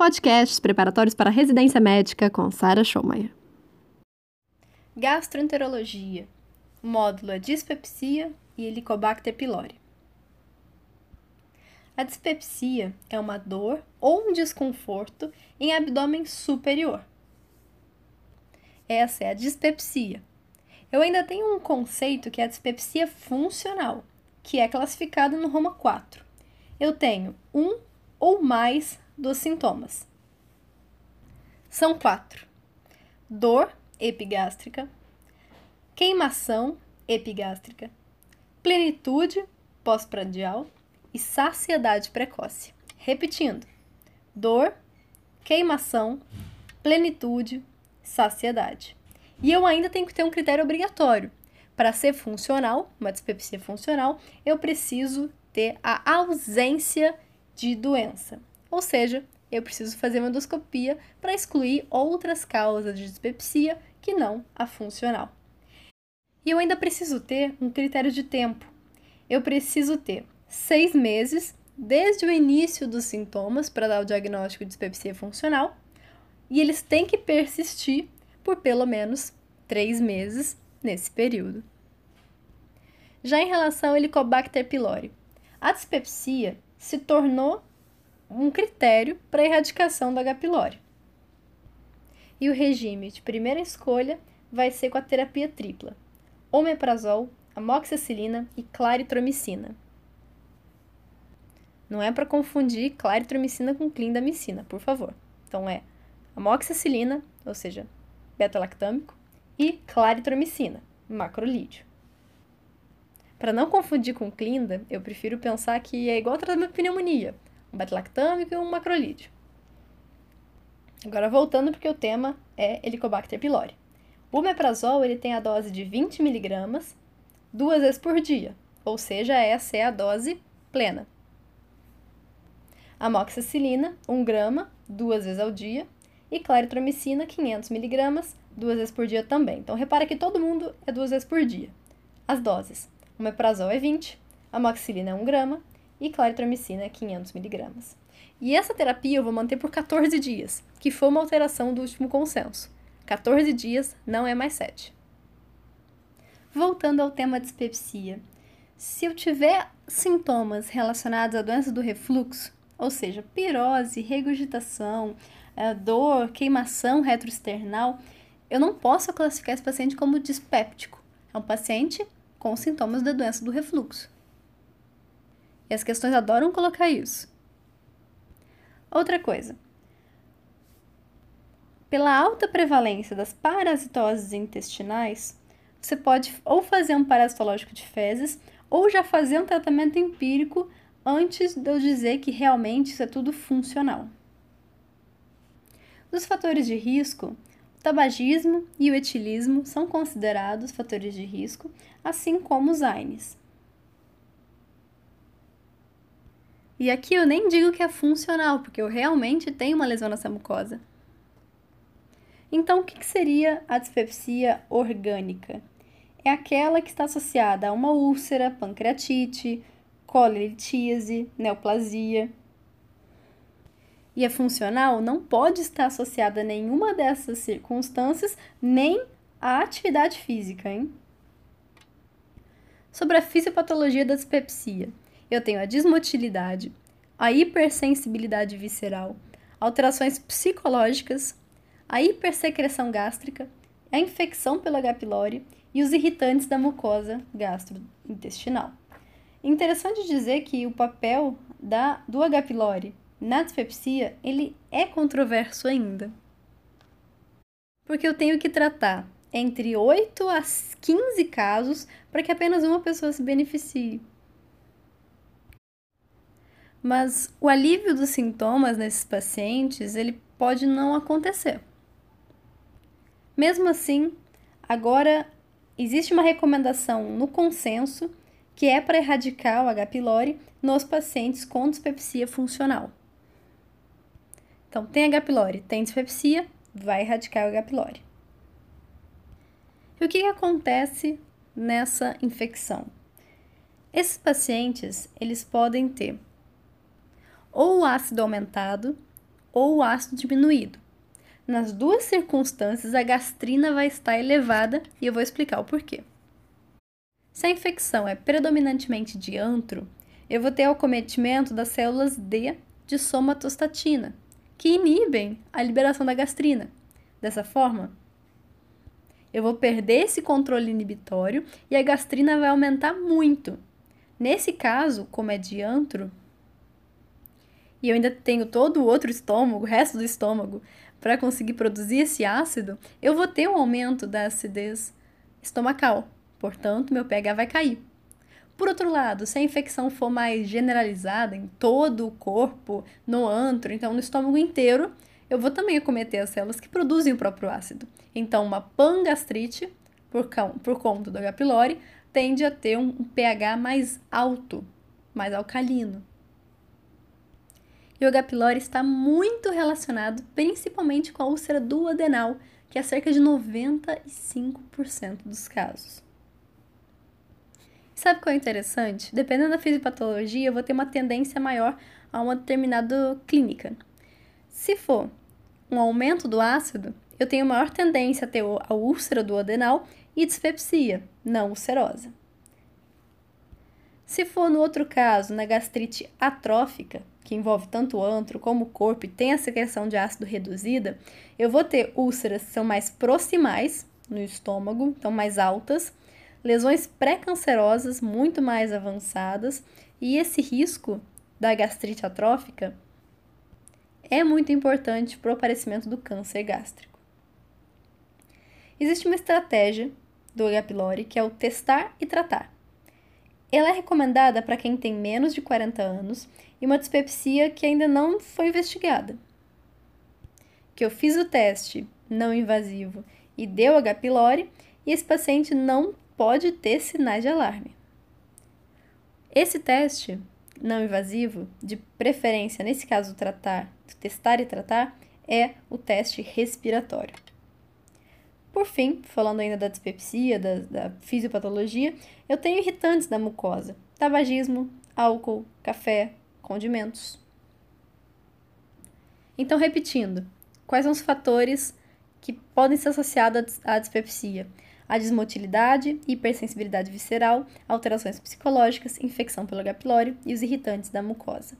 Podcasts preparatórios para residência médica com Sara Schomayer. Gastroenterologia. Módulo é dispepsia e Helicobacter pylori. A dispepsia é uma dor ou um desconforto em abdômen superior. Essa é a dispepsia. Eu ainda tenho um conceito que é a dispepsia funcional, que é classificado no Roma 4. Eu tenho um ou mais dos sintomas. São quatro: dor epigástrica, queimação epigástrica, plenitude pós-prandial e saciedade precoce. Repetindo: dor, queimação, plenitude, saciedade. E eu ainda tenho que ter um critério obrigatório. Para ser funcional, uma dispepsia funcional, eu preciso ter a ausência de doença. Ou seja, eu preciso fazer uma endoscopia para excluir outras causas de dispepsia que não a funcional. E eu ainda preciso ter um critério de tempo. Eu preciso ter seis meses desde o início dos sintomas para dar o diagnóstico de dispepsia funcional e eles têm que persistir por pelo menos três meses nesse período. Já em relação ao Helicobacter pylori, a dispepsia se tornou um critério para a erradicação da H. pylori. E o regime de primeira escolha vai ser com a terapia tripla: omeprazol, amoxicilina e claritromicina. Não é para confundir claritromicina com clindamicina, por favor. Então é amoxicilina, ou seja, beta-lactâmico, e claritromicina, macrolídeo. Para não confundir com clinda, eu prefiro pensar que é igual tratamento de pneumonia, um beta-lactâmico e um macrolídeo. Agora voltando porque o tema é Helicobacter pylori. O omeprazol ele tem a dose de 20 mg duas vezes por dia, ou seja, essa é a dose plena. Amoxicilina, 1 grama, duas vezes ao dia, e claritromicina, 500 mg, duas vezes por dia também. Então, repara que todo mundo é duas vezes por dia. As doses. O omeprazol é 20, amoxicilina é 1 grama e claritromicina é 500 mg. E essa terapia eu vou manter por 14 dias, que foi uma alteração do último consenso. 14 dias não é mais 7. Voltando ao tema dispepsia, se eu tiver sintomas relacionados à doença do refluxo, ou seja, pirose, regurgitação, é, dor, queimação retroesternal, eu não posso classificar esse paciente como dispéptico. É um paciente com sintomas da doença do refluxo. E as questões adoram colocar isso. Outra coisa, pela alta prevalência das parasitoses intestinais, você pode ou fazer um parasitológico de fezes ou já fazer um tratamento empírico antes de eu dizer que realmente isso é tudo funcional. Dos fatores de risco, o tabagismo e o etilismo são considerados fatores de risco, assim como os AINES. E aqui eu nem digo que é funcional, porque eu realmente tenho uma lesão nessa mucosa. Então, o que seria a dispepsia orgânica? É aquela que está associada a uma úlcera, pancreatite, colelitíase, neoplasia. E a funcional não pode estar associada a nenhuma dessas circunstâncias, nem à atividade física, hein? Sobre a fisiopatologia da dispepsia, eu tenho a dismotilidade, a hipersensibilidade visceral, alterações psicológicas, a hipersecreção gástrica, a infecção pelo H. pylori e os irritantes da mucosa gastrointestinal. Interessante dizer que o papel da, do H. pylori na dispepsia ele é controverso ainda. Porque eu tenho que tratar entre 8 a 15 casos para que apenas uma pessoa se beneficie. Mas o alívio dos sintomas nesses pacientes, ele pode não acontecer. Mesmo assim, agora existe uma recomendação no consenso que é para erradicar o H. pylori nos pacientes com dispepsia funcional. Então, tem H. pylori, tem dispepsia, vai erradicar o H. pylori. E o que, que acontece nessa infecção? Esses pacientes, eles podem ter ou ácido aumentado, ou o ácido diminuído. Nas duas circunstâncias, a gastrina vai estar elevada e eu vou explicar o porquê. Se a infecção é predominantemente de antro, eu vou ter o acometimento das células D de somatostatina, que inibem a liberação da gastrina. Dessa forma, eu vou perder esse controle inibitório e a gastrina vai aumentar muito. Nesse caso, como é de antro, e eu ainda tenho todo o outro estômago, o resto do estômago, para conseguir produzir esse ácido, eu vou ter um aumento da acidez estomacal. Portanto, meu pH vai cair. Por outro lado, se a infecção for mais generalizada em todo o corpo, no antro, então no estômago inteiro, eu vou também acometer as células que produzem o próprio ácido. Então, uma pangastrite, por, por conta do H. pylori, tende a ter um pH mais alto, mais alcalino. O H. pylori está muito relacionado principalmente com a úlcera duodenal, que é cerca de 95% dos casos. Sabe qual é interessante? Dependendo da fisiopatologia, eu vou ter uma tendência maior a uma determinada clínica. Se for um aumento do ácido, eu tenho maior tendência a ter a úlcera duodenal e dispepsia, não ulcerosa. Se for no outro caso, na gastrite atrófica, que envolve tanto o antro como o corpo e tem a secreção de ácido reduzida, eu vou ter úlceras que são mais proximais no estômago, então mais altas, lesões pré-cancerosas muito mais avançadas, e esse risco da gastrite atrófica é muito importante para o aparecimento do câncer gástrico. Existe uma estratégia do H. pylori que é o testar e tratar. Ela é recomendada para quem tem menos de 40 anos e uma dispepsia que ainda não foi investigada. Que eu fiz o teste não invasivo e deu H. pylori e esse paciente não pode ter sinais de alarme. Esse teste não invasivo, de preferência, nesse caso, tratar, testar e tratar, é o teste respiratório. Por fim, falando ainda da dispepsia, da, da fisiopatologia, eu tenho irritantes da mucosa, tabagismo, álcool, café, condimentos. Então, repetindo, quais são os fatores que podem ser associados à dispepsia? A desmotilidade, hipersensibilidade visceral, alterações psicológicas, infecção pelo H. pylori e os irritantes da mucosa.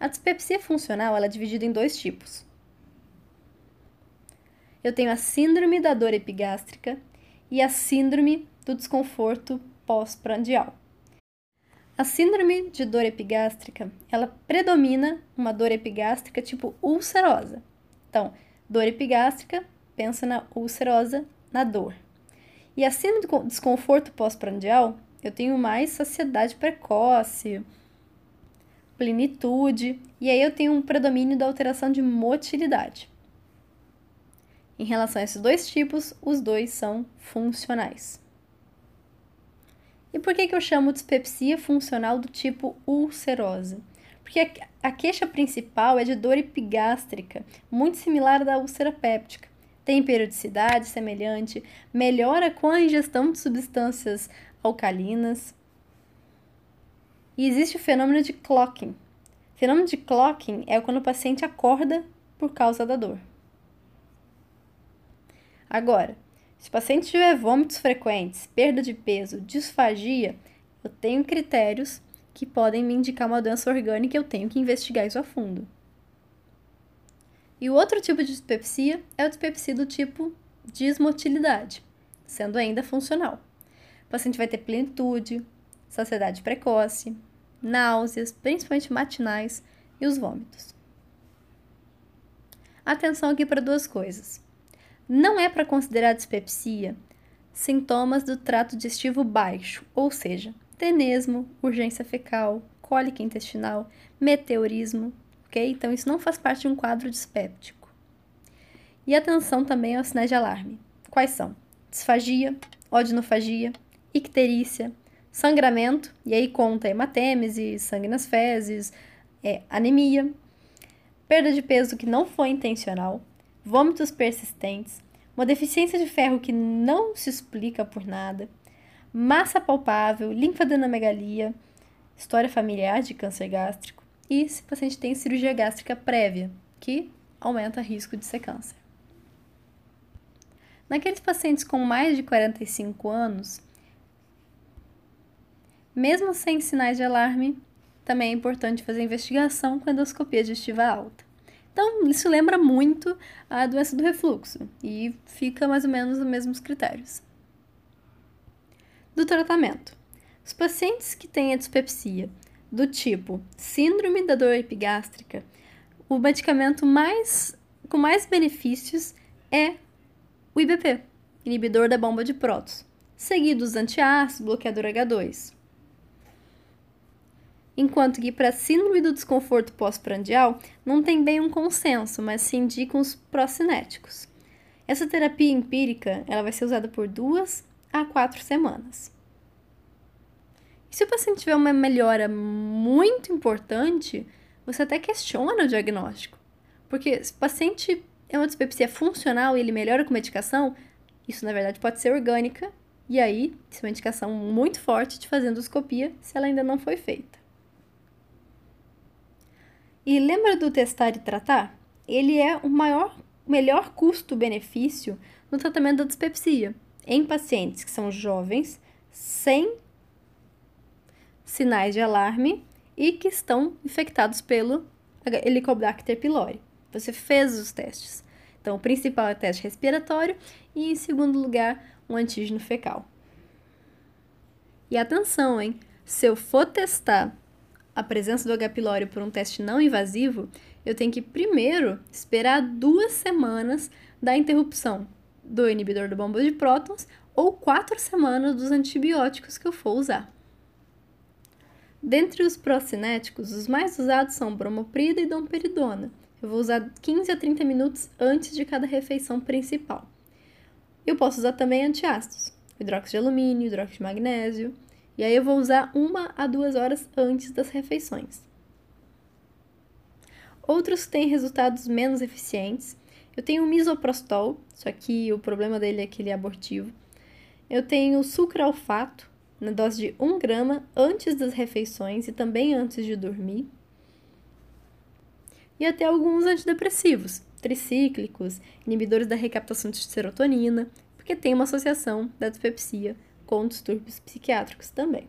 A dispepsia funcional é dividida em dois tipos. Eu tenho a síndrome da dor epigástrica e a síndrome do desconforto pós-prandial. A síndrome de dor epigástrica, ela predomina uma dor epigástrica tipo ulcerosa. Então, dor epigástrica, pensa na ulcerosa, na dor. E a síndrome do desconforto pós-prandial, eu tenho mais saciedade precoce, plenitude, e aí eu tenho um predomínio da alteração de motilidade. Em relação a esses dois tipos, os dois são funcionais. E por que, que eu chamo dispepsia funcional do tipo ulcerosa? Porque a queixa principal é de dor epigástrica, muito similar à da úlcera péptica. Tem periodicidade semelhante, melhora com a ingestão de substâncias alcalinas. E existe o fenômeno de clocking. O fenômeno de clocking é quando o paciente acorda por causa da dor. Agora, se o paciente tiver vômitos frequentes, perda de peso, disfagia, eu tenho critérios que podem me indicar uma doença orgânica e eu tenho que investigar isso a fundo. E o outro tipo de dispepsia é a dispepsia do tipo dismotilidade, sendo ainda funcional. O paciente vai ter plenitude, saciedade precoce, náuseas, principalmente matinais, e os vômitos. Atenção aqui para duas coisas. Não é para considerar dispepsia sintomas do trato digestivo baixo, ou seja, tenesmo, urgência fecal, cólica intestinal, meteorismo, ok? Então isso não faz parte de um quadro dispéptico. E atenção também aos sinais de alarme. Quais são? Disfagia, odinofagia, icterícia, sangramento, e aí conta hematêmese, sangue nas fezes, é, anemia, perda de peso que não foi intencional, vômitos persistentes, uma deficiência de ferro que não se explica por nada, massa palpável, linfadenomegalia, história familiar de câncer gástrico, e se o paciente tem cirurgia gástrica prévia, que aumenta o risco de ser câncer. Naqueles pacientes com mais de 45 anos, mesmo sem sinais de alarme, também é importante fazer investigação com endoscopia digestiva alta. Então, isso lembra muito a doença do refluxo e fica mais ou menos os mesmos critérios. Do tratamento. Os pacientes que têm a dispepsia do tipo síndrome da dor epigástrica, o medicamento mais com mais benefícios é o IBP, inibidor da bomba de prótons, seguido dos antiácidos, bloqueador H2. Enquanto que para síndrome do desconforto pós-prandial não tem bem um consenso, mas se indicam os procinéticos. Essa terapia empírica ela vai ser usada por duas a quatro semanas. E se o paciente tiver uma melhora muito importante, você até questiona o diagnóstico. Porque se o paciente é uma dispepsia funcional e ele melhora com medicação, isso na verdade pode ser orgânica, e aí, isso é uma indicação muito forte de fazer endoscopia se ela ainda não foi feita. E lembra do testar e tratar? Ele é o maior, melhor custo-benefício no tratamento da dispepsia em pacientes que são jovens, sem sinais de alarme e que estão infectados pelo Helicobacter pylori. Você fez os testes. Então, o principal é o teste respiratório e, em segundo lugar, um antígeno fecal. E atenção, hein? Se eu for testar a presença do H. pylori por um teste não invasivo, eu tenho que primeiro esperar duas semanas da interrupção do inibidor do bomba de prótons ou quatro semanas dos antibióticos que eu for usar. Dentre os procinéticos, os mais usados são bromoprida e domperidona, eu vou usar 15 a 30 minutos antes de cada refeição principal. Eu posso usar também antiácidos, hidróxido de alumínio, hidróxido de magnésio, e aí eu vou usar uma a duas horas antes das refeições. Outros têm resultados menos eficientes. Eu tenho o misoprostol, só que o problema dele é que ele é abortivo. Eu tenho sucralfato, na dose de 1 grama antes das refeições e também antes de dormir e até alguns antidepressivos, tricíclicos, inibidores da recaptação de serotonina, porque tem uma associação da dispepsia com distúrbios psiquiátricos também.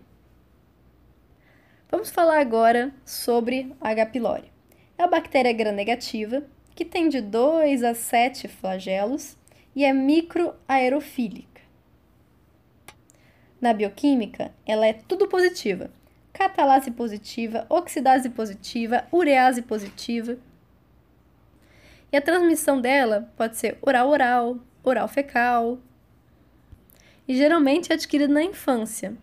Vamos falar agora sobre a H. pylori. É a bactéria gram-negativa, que tem de 2 a 7 flagelos e é microaerofílica. Na bioquímica, ela é tudo positiva, catalase positiva, oxidase positiva, urease positiva. E a transmissão dela pode ser oral-oral, oral-fecal. E geralmente é adquirida na infância.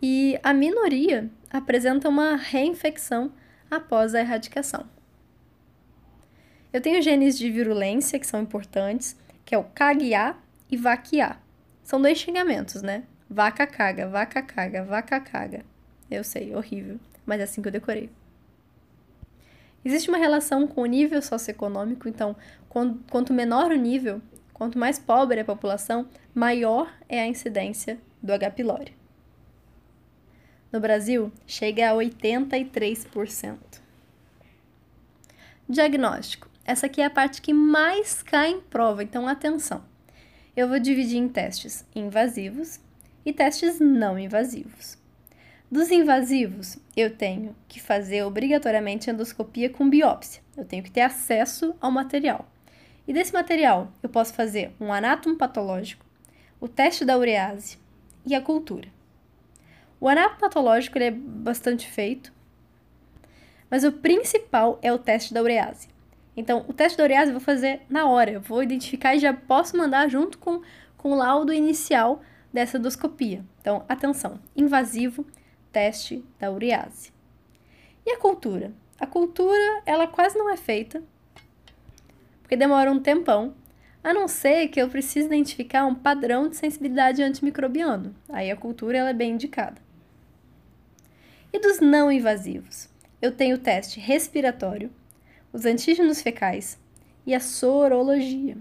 E a minoria apresenta uma reinfecção após a erradicação. Eu tenho genes de virulência que são importantes, que é o CAG-A e VAC-A. São dois xingamentos, né? Vaca caga, vaca caga, vaca caga. Eu sei, horrível, mas é assim que eu decorei. Existe uma relação com o nível socioeconômico, então, quanto menor o nível, quanto mais pobre a população, maior é a incidência do H. pylori. No Brasil, chega a 83%. Diagnóstico. Essa aqui é a parte que mais cai em prova, então atenção. Eu vou dividir em testes invasivos e testes não invasivos. Dos invasivos, eu tenho que fazer obrigatoriamente endoscopia com biópsia. Eu tenho que ter acesso ao material. E desse material, eu posso fazer um anátomo patológico, o teste da urease e a cultura. O anátomo patológico é bastante feito, mas o principal é o teste da urease. Então, o teste da urease eu vou fazer na hora, eu vou identificar e já posso mandar junto com, com o laudo inicial dessa endoscopia. Então, atenção, invasivo, teste da urease. E a cultura? A cultura, ela quase não é feita, demora um tempão, a não ser que eu precise identificar um padrão de sensibilidade antimicrobiano. Aí a cultura ela é bem indicada. E dos não invasivos? Eu tenho o teste respiratório, os antígenos fecais e a sorologia.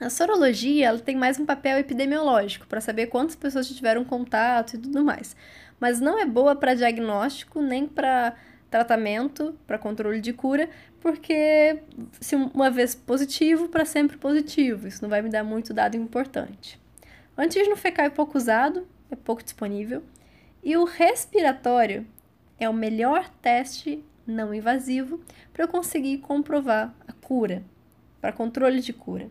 A sorologia ela tem mais um papel epidemiológico para saber quantas pessoas tiveram contato e tudo mais mas não é boa para diagnóstico nem para tratamento para controle de cura, porque se uma vez positivo, para sempre positivo. Isso não vai me dar muito dado importante. O antígeno fecal é pouco usado, é pouco disponível. E o respiratório é o melhor teste não invasivo para eu conseguir comprovar a cura, para controle de cura.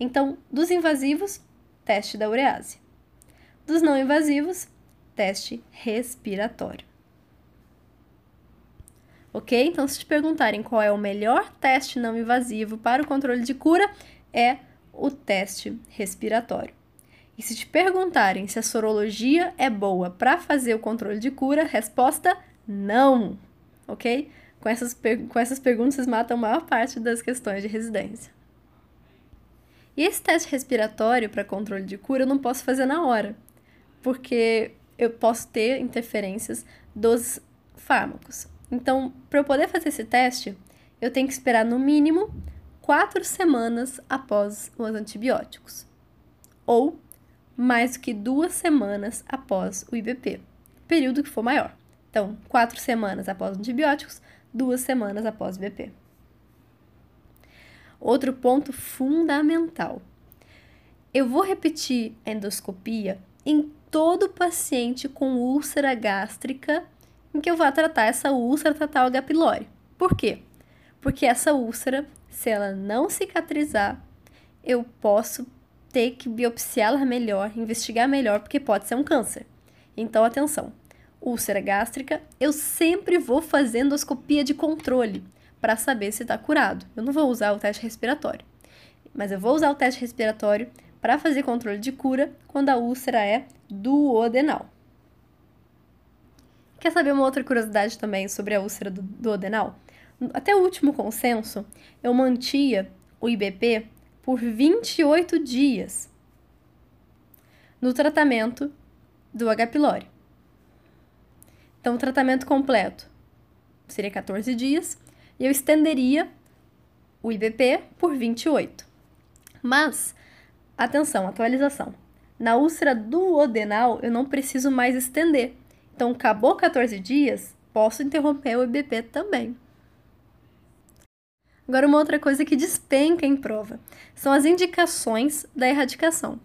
Então, dos invasivos, teste da urease. Dos não invasivos, teste respiratório. Ok? Então, se te perguntarem qual é o melhor teste não invasivo para o controle de cura, é o teste respiratório. E se te perguntarem se a sorologia é boa para fazer o controle de cura, resposta não. Ok? Com essas, com essas perguntas, vocês matam a maior parte das questões de residência. E esse teste respiratório para controle de cura eu não posso fazer na hora, porque eu posso ter interferências dos fármacos. Então, para eu poder fazer esse teste, eu tenho que esperar no mínimo quatro semanas após os antibióticos. Ou mais do que duas semanas após o IBP, período que for maior. Então, quatro semanas após antibióticos, duas semanas após o IBP. Outro ponto fundamental. Eu vou repetir a endoscopia em todo paciente com úlcera gástrica em que eu vou tratar essa úlcera, tratar o H. pylori. Por quê? Porque essa úlcera, se ela não cicatrizar, eu posso ter que biopsiá-la melhor, investigar melhor, porque pode ser um câncer. Então, atenção. Úlcera gástrica, eu sempre vou fazer endoscopia de controle para saber se está curado. Eu não vou usar o teste respiratório, mas eu vou usar o teste respiratório para fazer controle de cura quando a úlcera é duodenal. Quer saber uma outra curiosidade também sobre a úlcera do duodenal? Até o último consenso, eu mantia o IBP por 28 dias no tratamento do H. pylori. Então, o tratamento completo seria 14 dias e eu estenderia o IBP por 28. Mas, atenção, atualização. Na úlcera duodenal, eu não preciso mais estender. Então, acabou 14 dias, posso interromper o IBP também. Agora, uma outra coisa que despenca em prova são as indicações da erradicação.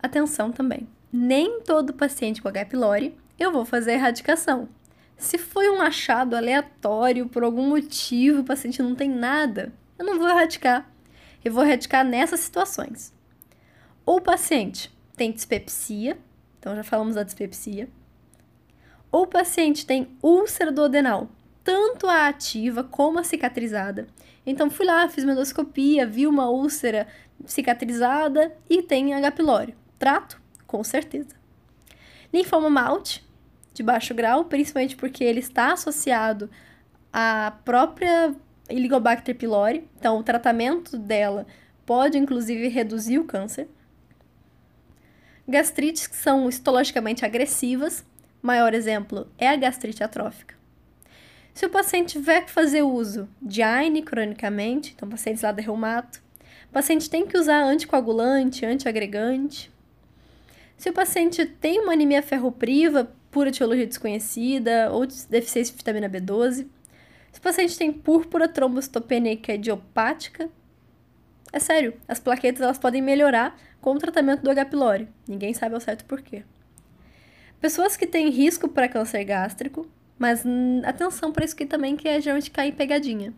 Atenção também, nem todo paciente com H. pylori eu vou fazer a erradicação. Se foi um achado aleatório, por algum motivo, o paciente não tem nada, eu não vou erradicar. Eu vou erradicar nessas situações. Ou o paciente tem dispepsia, então já falamos da dispepsia. O paciente tem úlcera do adenal, tanto a ativa como a cicatrizada. Então fui lá, fiz uma endoscopia, vi uma úlcera cicatrizada e tem H. pylori. Trato? Com certeza. Linfoma malte, de baixo grau, principalmente porque ele está associado à própria Helicobacter pylori. Então, o tratamento dela pode, inclusive, reduzir o câncer. Gastrites que são histologicamente agressivas. Maior exemplo é a gastrite atrófica. Se o paciente tiver que fazer uso de AINE cronicamente, então pacientes lá da reumato, o paciente tem que usar anticoagulante, antiagregante. Se o paciente tem uma anemia ferropriva por etiologia desconhecida ou deficiência de vitamina B12, se o paciente tem púrpura trombocitopênica idiopática, é sério, as plaquetas elas podem melhorar com o tratamento do H. pylori. Ninguém sabe ao certo por quê. Pessoas que têm risco para câncer gástrico, mas hum, atenção para isso aqui também, que é geralmente cair em pegadinha.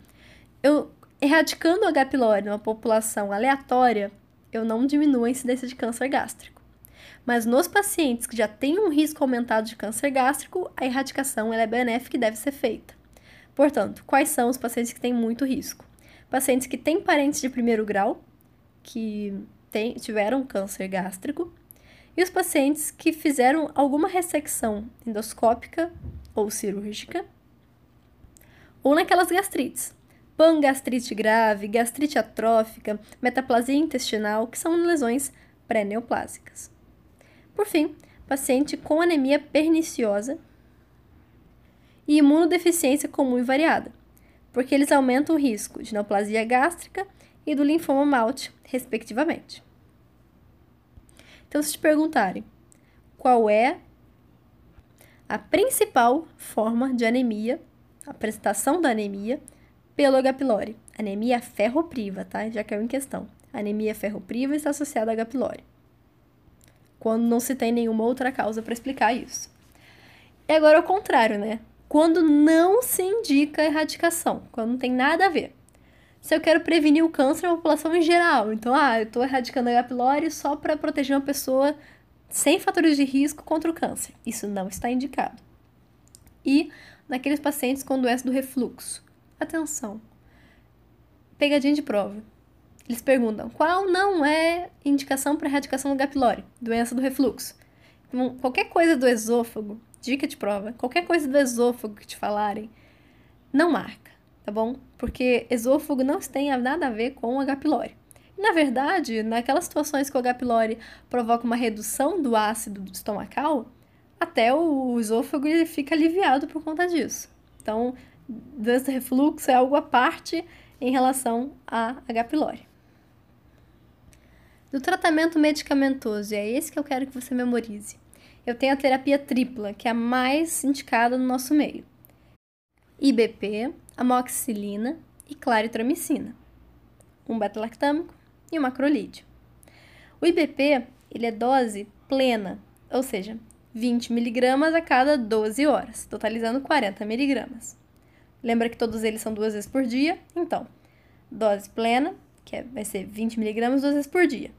Eu, erradicando o H. pylori numa população aleatória, eu não diminuo a incidência de câncer gástrico. Mas nos pacientes que já têm um risco aumentado de câncer gástrico, a erradicação é benéfica e deve ser feita. Portanto, quais são os pacientes que têm muito risco? Pacientes que têm parentes de primeiro grau, que tem, tiveram câncer gástrico, e os pacientes que fizeram alguma ressecção endoscópica ou cirúrgica, ou naquelas gastrites, pangastrite grave, gastrite atrófica, metaplasia intestinal, que são lesões pré-neoplásicas. Por fim, paciente com anemia perniciosa e imunodeficiência comum e variada, porque eles aumentam o risco de neoplasia gástrica e do linfoma malte, respectivamente. Então, se te perguntarem qual é a principal forma de anemia apresentação da anemia pelo H. pylori. Anemia ferropriva, tá? Já caiu em questão. Anemia ferropriva está associada a H. pylori. Quando não se tem nenhuma outra causa para explicar isso. E agora o contrário, né? Quando não se indica erradicação, quando não tem nada a ver. Se eu quero prevenir o câncer na população em geral, então, ah, eu estou erradicando a H. pylori só para proteger uma pessoa sem fatores de risco contra o câncer. Isso não está indicado. E naqueles pacientes com doença do refluxo. Atenção. Pegadinha de prova. Eles perguntam qual não é indicação para erradicação do H. pylori, doença do refluxo. Então, qualquer coisa do esôfago, dica de prova, qualquer coisa do esôfago que te falarem, não marca, tá bom? Porque esôfago não tem nada a ver com H. pylori. Na verdade, naquelas situações que o H. pylori provoca uma redução do ácido estomacal, até o esôfago ele fica aliviado por conta disso. Então, doença refluxo é algo à parte em relação a H. pylori. Do tratamento medicamentoso, e é esse que eu quero que você memorize. Eu tenho a terapia tripla, que é a mais indicada no nosso meio. IBP, amoxicilina e claritromicina. Um beta-lactâmico e o macrolídeo. O IBP ele é dose plena, ou seja, 20 mg a cada 12 horas, totalizando 40 mg. Lembra que todos eles são duas vezes por dia? Então, dose plena, que é, vai ser 20 mg duas vezes por dia.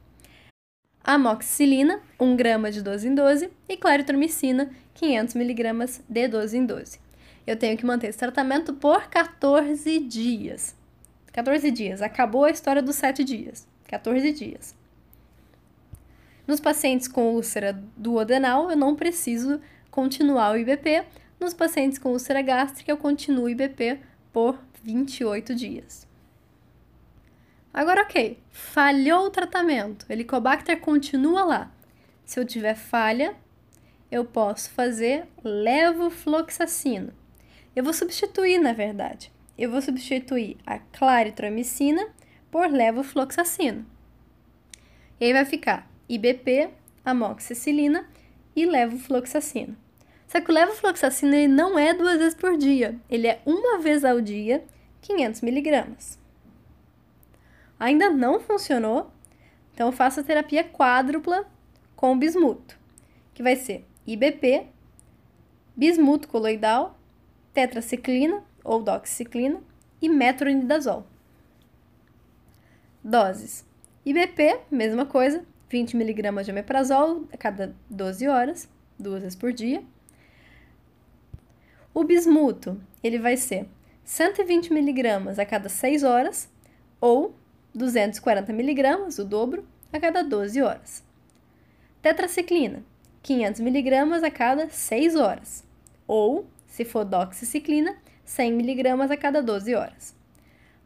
Amoxicilina, 1 grama de 12 em 12, e claritromicina, 500 mg de 12 em 12. Eu tenho que manter esse tratamento por 14 dias. 14 dias, acabou a história dos 7 dias. 14 dias. Nos pacientes com úlcera duodenal, eu não preciso continuar o IBP. Nos pacientes com úlcera gástrica, eu continuo o IBP por 28 dias. Agora, ok, falhou o tratamento, Helicobacter continua lá. Se eu tiver falha, eu posso fazer levofloxacino. Eu vou substituir, na verdade. Eu vou substituir a claritromicina por levofloxacino. E aí vai ficar IBP, amoxicilina e levofloxacino. Só que o levofloxacino ele não é duas vezes por dia, ele é uma vez ao dia, 500 miligramas. Ainda não funcionou, então eu faço a terapia quádrupla com bismuto, que vai ser IBP, bismuto coloidal, tetraciclina ou doxiciclina e metronidazol. Doses. IBP, mesma coisa, 20 mg de omeprazol a cada 12 horas, duas vezes por dia. O bismuto, ele vai ser 120 mg a cada 6 horas ou 240 mg, o dobro, a cada 12 horas. Tetraciclina, 500 mg a cada 6 horas ou, se for doxiciclina, 100 mg a cada 12 horas.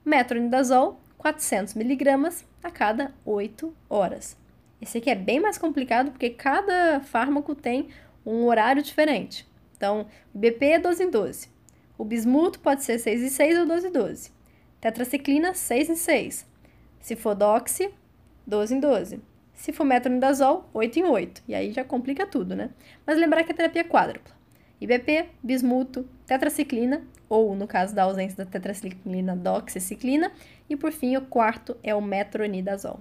Metronidazol, 400 miligramas a cada 8 horas. Esse aqui é bem mais complicado porque cada fármaco tem um horário diferente. Então, o BP é 12 em 12. O bismuto pode ser 6 em 6 ou 12 em 12. Tetraciclina, 6 em 6. Se for doxy, 12 em 12. Se for metronidazol, 8 em 8. E aí já complica tudo, né? Mas lembrar que a terapia é quádrupla. IBP, bismuto, tetraciclina, ou no caso da ausência da tetraciclina, doxiciclina, e por fim o quarto é o metronidazol.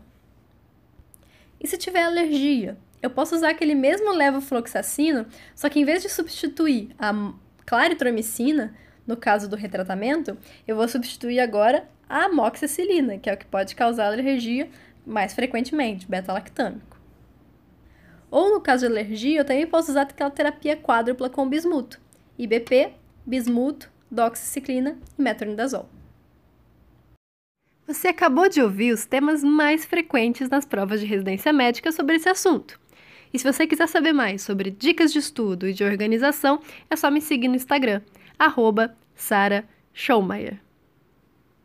E se tiver alergia? Eu posso usar aquele mesmo levofloxacino, só que em vez de substituir a claritromicina, no caso do retratamento, eu vou substituir agora a amoxicilina, que é o que pode causar alergia mais frequentemente, beta-lactâmico. Ou no caso de alergia, eu também posso usar aquela terapia quádrupla com bismuto. IBP, bismuto, doxiciclina e metronidazol. Você acabou de ouvir os temas mais frequentes nas provas de residência médica sobre esse assunto. E se você quiser saber mais sobre dicas de estudo e de organização, é só me seguir no Instagram, arroba Sara.